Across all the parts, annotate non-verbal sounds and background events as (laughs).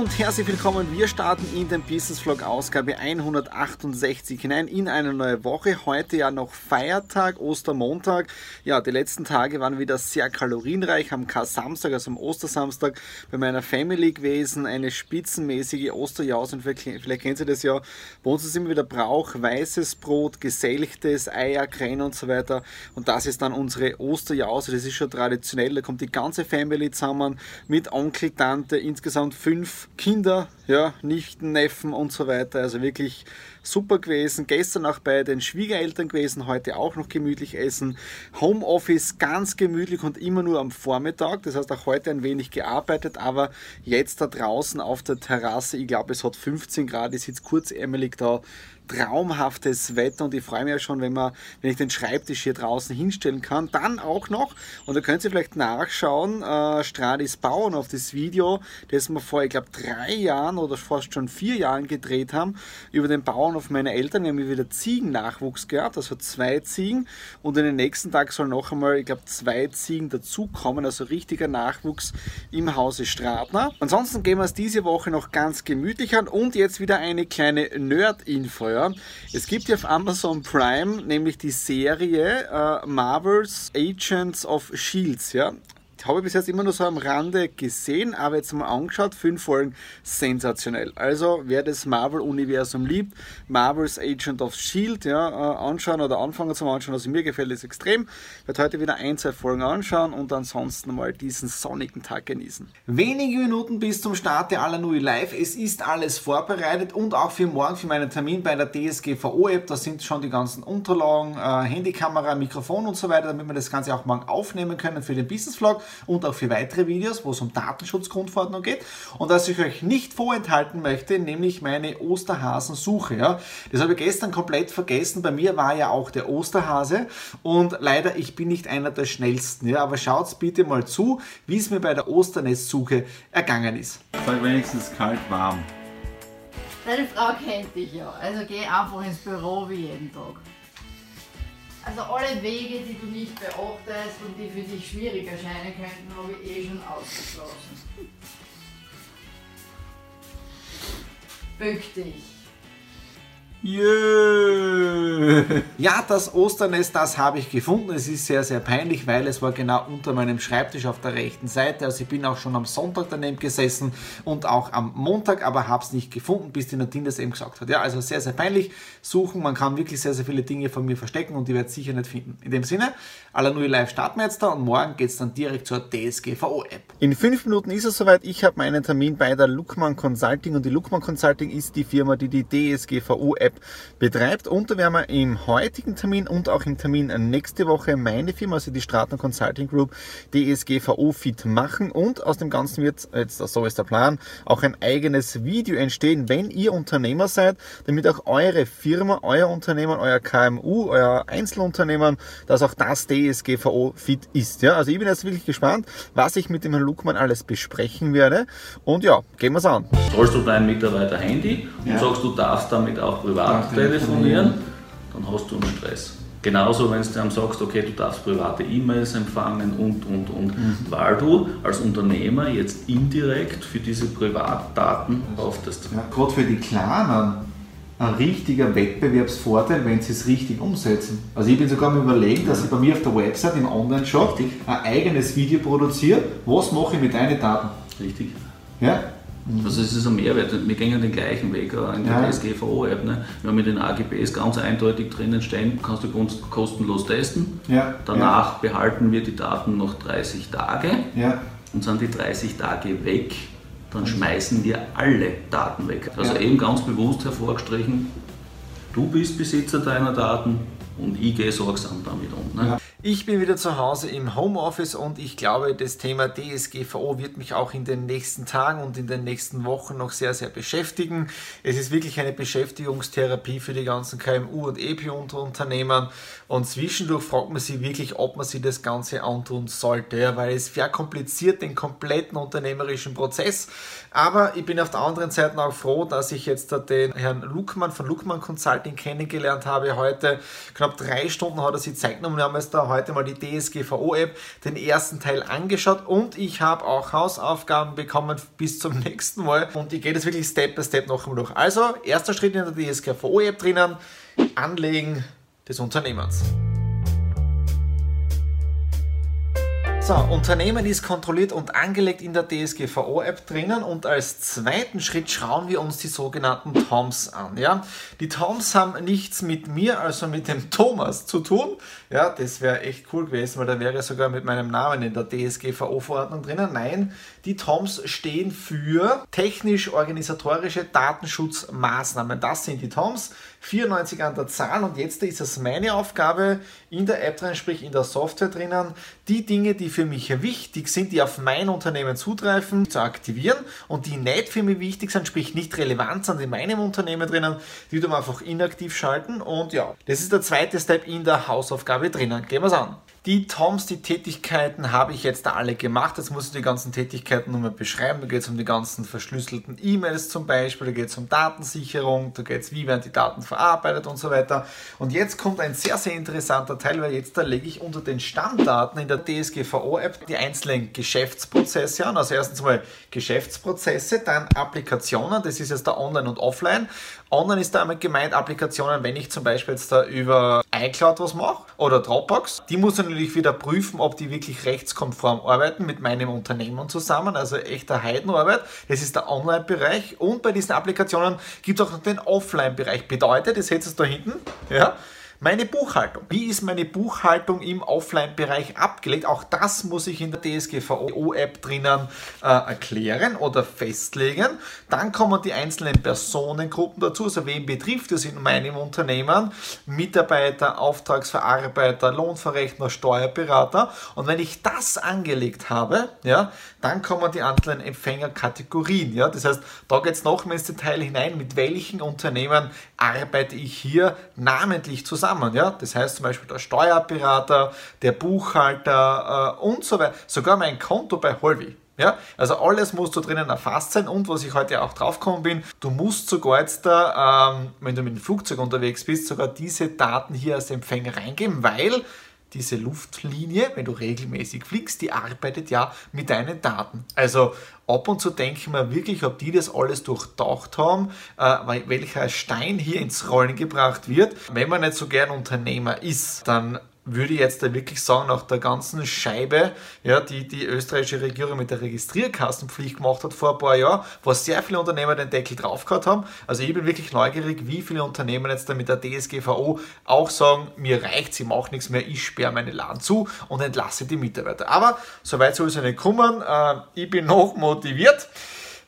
Und herzlich willkommen. Wir starten in den Business Vlog Ausgabe 168 hinein in eine neue Woche. Heute ja noch Feiertag, Ostermontag. Ja, die letzten Tage waren wieder sehr kalorienreich. Am Kar-Samstag, also am Ostersamstag, bei meiner Family gewesen. Eine spitzenmäßige Osterjause. Und vielleicht kennt ihr das ja. Bei uns ist immer wieder Brauch, weißes Brot, geselchtes, Eier, Krähen und so weiter. Und das ist dann unsere Osterjause. Das ist schon traditionell. Da kommt die ganze Family zusammen mit Onkel, Tante, insgesamt fünf Kinder, ja, Nichten, Neffen und so weiter. Also wirklich super gewesen. Gestern auch bei den Schwiegereltern gewesen, heute auch noch gemütlich essen. Homeoffice ganz gemütlich und immer nur am Vormittag. Das heißt auch heute ein wenig gearbeitet, aber jetzt da draußen auf der Terrasse, ich glaube es hat 15 Grad, ich sitze kurzärmelig da traumhaftes Wetter und ich freue mich ja schon, wenn, man, wenn ich den Schreibtisch hier draußen hinstellen kann. Dann auch noch, und da könnt ihr vielleicht nachschauen, äh, Stradis Bauen auf das Video, das wir vor, ich glaube, drei Jahren oder fast schon vier Jahren gedreht haben, über den Bauernhof meiner Eltern. Wir haben wieder Ziegennachwuchs gehabt, also zwei Ziegen und in den nächsten Tag soll noch einmal, ich glaube, zwei Ziegen dazukommen, also richtiger Nachwuchs im Hause Stratner. Ansonsten gehen wir es diese Woche noch ganz gemütlich an und jetzt wieder eine kleine Nerd-Info. Ja. Es gibt ja auf Amazon Prime nämlich die Serie äh, Marvel's Agents of Shields. Ja habe bis jetzt immer nur so am Rande gesehen, aber jetzt mal angeschaut, fünf Folgen sensationell. Also wer das Marvel-Universum liebt, Marvel's Agent of S.H.I.E.L.D. Ja, äh, anschauen oder anfangen zu anschauen, also mir gefällt es extrem. Ich werde heute wieder ein, zwei Folgen anschauen und ansonsten mal diesen sonnigen Tag genießen. Wenige Minuten bis zum Start der Alanui Live. Es ist alles vorbereitet und auch für morgen, für meinen Termin bei der DSGVO-App, da sind schon die ganzen Unterlagen, äh, Handykamera, Mikrofon und so weiter, damit wir das Ganze auch morgen aufnehmen können für den Business-Vlog und auch für weitere Videos, wo es um Datenschutzgrundverordnung geht. Und was ich euch nicht vorenthalten möchte, nämlich meine Osterhasensuche. Ja. Das habe ich gestern komplett vergessen. Bei mir war ja auch der Osterhase und leider, ich bin nicht einer der schnellsten. Ja. Aber schaut bitte mal zu, wie es mir bei der Osternestsuche ergangen ist. Sag wenigstens kalt warm. Deine Frau kennt dich ja, also geh einfach ins Büro wie jeden Tag. Also alle Wege, die du nicht beachtest und die für dich schwierig erscheinen könnten, habe ich eh schon ausgeschlossen. Bück dich. Yeah. Ja, das Osternest, das habe ich gefunden. Es ist sehr, sehr peinlich, weil es war genau unter meinem Schreibtisch auf der rechten Seite. Also ich bin auch schon am Sonntag daneben gesessen und auch am Montag, aber habe es nicht gefunden, bis die Nadine das eben gesagt hat. Ja, also sehr, sehr peinlich. Suchen, man kann wirklich sehr, sehr viele Dinge von mir verstecken und die wird sicher nicht finden. In dem Sinne, aller neue Live starten wir jetzt da und morgen geht es dann direkt zur DSGVO-App. In fünf Minuten ist es soweit. Ich habe meinen Termin bei der Luckmann Consulting und die Luckmann Consulting ist die Firma, die die DSGVO-App App betreibt. Und da werden wir im heutigen Termin und auch im Termin nächste Woche meine Firma, also die Stratner Consulting Group, DSGVO Fit machen. Und aus dem Ganzen wird, jetzt so ist der Plan, auch ein eigenes Video entstehen, wenn ihr Unternehmer seid, damit auch eure Firma, euer Unternehmen, euer KMU, euer Einzelunternehmen, dass auch das DSGVO Fit ist. Ja, also ich bin jetzt wirklich gespannt, was ich mit dem Herrn Luckmann alles besprechen werde. Und ja, gehen wir es an. Holst du deinen Mitarbeiter Handy und ja. sagst, du darfst damit auch privat privat telefonieren, dann hast du einen Stress. Genauso, wenn du einem sagst, okay, du darfst private E-Mails empfangen und, und, und, mhm. weil du als Unternehmer jetzt indirekt für diese Privatdaten haftest. Ja, Gerade für die Kleinen ein richtiger Wettbewerbsvorteil, wenn sie es richtig umsetzen. Also ich bin sogar am überlegen, dass ich bei mir auf der Website im Online-Shop ein eigenes Video produziere. Was mache ich mit deinen Daten? Richtig. Ja? Mhm. Also es ist ein Mehrwert. Wir gehen den gleichen Weg in der ja. DSGVO-App. Ne? Wir haben mit den AGBs ganz eindeutig drinnen stehen, kannst du kostenlos testen. Ja. Danach ja. behalten wir die Daten noch 30 Tage und sind die 30 Tage weg, dann schmeißen wir alle Daten weg. Also eben ganz bewusst hervorgestrichen, du bist Besitzer deiner Daten und ich gehe sorgsam damit um. Ne? Ich bin wieder zu Hause im Homeoffice und ich glaube, das Thema DSGVO wird mich auch in den nächsten Tagen und in den nächsten Wochen noch sehr, sehr beschäftigen. Es ist wirklich eine Beschäftigungstherapie für die ganzen KMU und EP-Unternehmen und zwischendurch fragt man sich wirklich, ob man sich das Ganze antun sollte, weil es verkompliziert den kompletten unternehmerischen Prozess. Aber ich bin auf der anderen Seite auch froh, dass ich jetzt den Herrn Luckmann von Luckmann Consulting kennengelernt habe. Heute knapp drei Stunden hat er sich Zeit genommen. Wir haben jetzt da heute mal die DSGVO-App, den ersten Teil angeschaut und ich habe auch Hausaufgaben bekommen bis zum (laughs) nächsten Mal und ich gehe das wirklich Step by Step noch einmal durch. Also, erster Schritt in der DSGVO-App drinnen, Anlegen des Unternehmens. So, Unternehmen ist kontrolliert und angelegt in der DSGVO-App drinnen und als zweiten Schritt schauen wir uns die sogenannten TOMs an. Ja? Die TOMs haben nichts mit mir, also mit dem Thomas zu tun. Ja, das wäre echt cool gewesen, weil da wäre sogar mit meinem Namen in der DSGVO-Verordnung drinnen. Nein, die TOMs stehen für technisch-organisatorische Datenschutzmaßnahmen. Das sind die TOMs. 94 an der Zahl und jetzt ist es meine Aufgabe in der App drin, sprich in der Software drinnen, die Dinge, die für mich wichtig sind, die auf mein Unternehmen zutreffen, zu aktivieren und die nicht für mich wichtig sind, sprich nicht relevant sind in meinem Unternehmen drinnen, die wir einfach inaktiv schalten und ja, das ist der zweite Step in der Hausaufgabe drinnen. Gehen wir es an. Die Toms, die Tätigkeiten habe ich jetzt da alle gemacht. Jetzt muss ich die ganzen Tätigkeiten nochmal beschreiben. Da geht es um die ganzen verschlüsselten E-Mails zum Beispiel, da geht es um Datensicherung, da geht es, wie werden die Daten verarbeitet und so weiter. Und jetzt kommt ein sehr, sehr interessanter Teil, weil jetzt da lege ich unter den Stammdaten in der DSGVO-App die einzelnen Geschäftsprozesse an. Also erstens mal Geschäftsprozesse, dann Applikationen, das ist jetzt da Online und Offline. Online ist damit gemeint Applikationen, wenn ich zum Beispiel jetzt da über iCloud was mache oder Dropbox. Die muss ich natürlich wieder prüfen, ob die wirklich rechtskonform arbeiten mit meinem Unternehmen zusammen. Also echter Heidenarbeit. Das ist der Online-Bereich. Und bei diesen Applikationen gibt es auch noch den Offline-Bereich. Bedeutet, das seht ihr da hinten, ja, meine Buchhaltung. Wie ist meine Buchhaltung im Offline-Bereich abgelegt? Auch das muss ich in der DSGVO-App drinnen äh, erklären oder festlegen. Dann kommen die einzelnen Personengruppen dazu. Also wen betrifft es in meinem Unternehmen? Mitarbeiter, Auftragsverarbeiter, Lohnverrechner, Steuerberater. Und wenn ich das angelegt habe, ja, dann kommen die einzelnen Empfängerkategorien. Ja. Das heißt, da geht es noch mehr ins Detail hinein, mit welchen Unternehmen arbeite ich hier namentlich zusammen zusammen. Ja? Das heißt zum Beispiel der Steuerberater, der Buchhalter äh, und so weiter. Sogar mein Konto bei Holvi. Ja, also alles muss da drinnen erfasst sein und was ich heute auch draufgekommen bin, du musst sogar jetzt da, ähm, wenn du mit dem Flugzeug unterwegs bist, sogar diese Daten hier als Empfänger reingeben, weil diese Luftlinie, wenn du regelmäßig fliegst, die arbeitet ja mit deinen Daten. Also ab und zu denke ich mir wirklich, ob die das alles durchdacht haben, äh, welcher Stein hier ins Rollen gebracht wird. Wenn man nicht so gern Unternehmer ist, dann würde ich jetzt da wirklich sagen, nach der ganzen Scheibe, ja, die die österreichische Regierung mit der Registrierkassenpflicht gemacht hat vor ein paar Jahren, wo sehr viele Unternehmer den Deckel drauf gehabt haben. Also ich bin wirklich neugierig, wie viele Unternehmen jetzt da mit der DSGVO auch sagen, mir reicht, sie macht nichts mehr, ich sperre meine Laden zu und entlasse die Mitarbeiter. Aber soweit soll es ja nicht kommen. Äh, ich bin noch motiviert.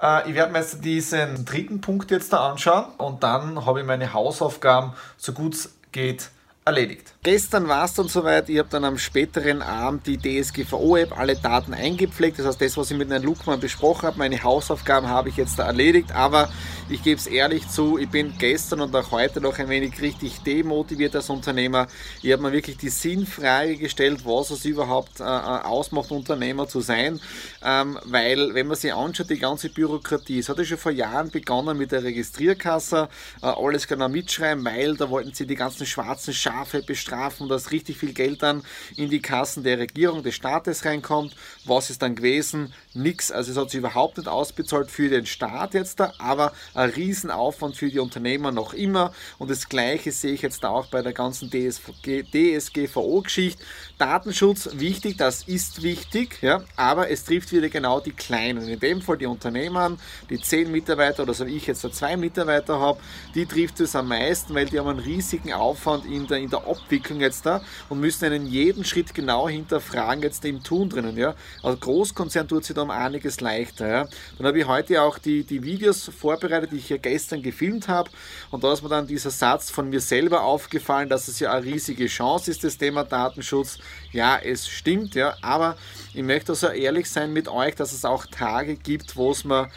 Äh, ich werde mir jetzt diesen dritten Punkt jetzt da anschauen und dann habe ich meine Hausaufgaben so gut es geht erledigt. Gestern war es dann soweit, ich habe dann am späteren Abend die DSGVO-App, alle Daten eingepflegt, das heißt das, was ich mit Herrn Luckmann besprochen habe, meine Hausaufgaben habe ich jetzt da erledigt, aber ich gebe es ehrlich zu, ich bin gestern und auch heute noch ein wenig richtig demotiviert als Unternehmer. Ich habe mir wirklich die Sinnfrage gestellt, was es überhaupt äh, äh, ausmacht, Unternehmer zu sein, ähm, weil wenn man sich anschaut, die ganze Bürokratie, es hat ja schon vor Jahren begonnen mit der Registrierkasse, äh, alles man mitschreiben, weil da wollten sie die ganzen schwarzen Schafe Strafe bestrafen, dass richtig viel Geld dann in die Kassen der Regierung, des Staates reinkommt. Was ist dann gewesen? Nix. Also es hat sich überhaupt nicht ausbezahlt für den Staat jetzt da, aber ein Riesenaufwand für die Unternehmer noch immer. Und das Gleiche sehe ich jetzt auch bei der ganzen DSGVO-Geschichte. Datenschutz wichtig, das ist wichtig, ja, aber es trifft wieder genau die Kleinen. In dem Fall die Unternehmer, die zehn Mitarbeiter oder so wie ich jetzt da zwei Mitarbeiter habe, die trifft es am meisten, weil die haben einen riesigen Aufwand in der, in der Abwicklung jetzt da und müssen einen jeden Schritt genau hinterfragen jetzt im Tun drinnen. Ja. Also Großkonzern tut sich da um einiges leichter. Ja. Dann habe ich heute auch die, die Videos vorbereitet, die ich hier gestern gefilmt habe und da ist mir dann dieser Satz von mir selber aufgefallen, dass es ja eine riesige Chance ist, das Thema Datenschutz ja, es stimmt, ja, aber ich möchte also ehrlich sein mit euch, dass es auch Tage gibt, wo es mir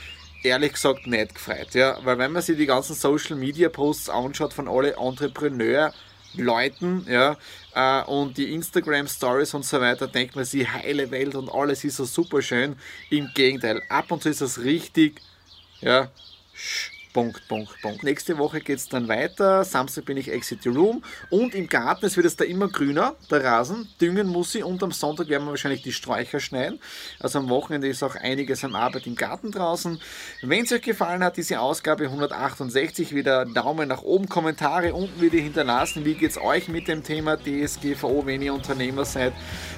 ehrlich gesagt nicht gefreut, ja, weil wenn man sich die ganzen Social Media Posts anschaut von alle Entrepreneur Leuten, ja, äh, und die Instagram Stories und so weiter, denkt man sich heile Welt und alles ist so super schön. Im Gegenteil, ab und zu ist das richtig, ja, Punkt, Punkt, Punkt. Nächste Woche geht es dann weiter. Samstag bin ich Exit the Room. Und im Garten, es wird es da immer grüner, der Rasen. Düngen muss ich und am Sonntag werden wir wahrscheinlich die Sträucher schneiden. Also am Wochenende ist auch einiges an Arbeit im Garten draußen. Wenn es euch gefallen hat, diese Ausgabe 168, wieder Daumen nach oben, Kommentare unten wieder hinterlassen. Wie geht es euch mit dem Thema DSGVO, wenn ihr Unternehmer seid?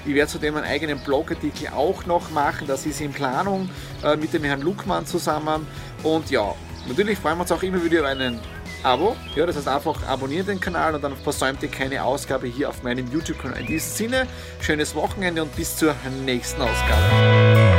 Ich werde zudem einen eigenen Blogartikel auch noch machen. Das ist in Planung äh, mit dem Herrn Luckmann zusammen. Und ja, Natürlich freuen wir uns auch immer wieder über einen Abo. Ja, das heißt einfach abonniert den Kanal und dann versäumt ihr keine Ausgabe hier auf meinem YouTube-Kanal. In diesem Sinne, schönes Wochenende und bis zur nächsten Ausgabe.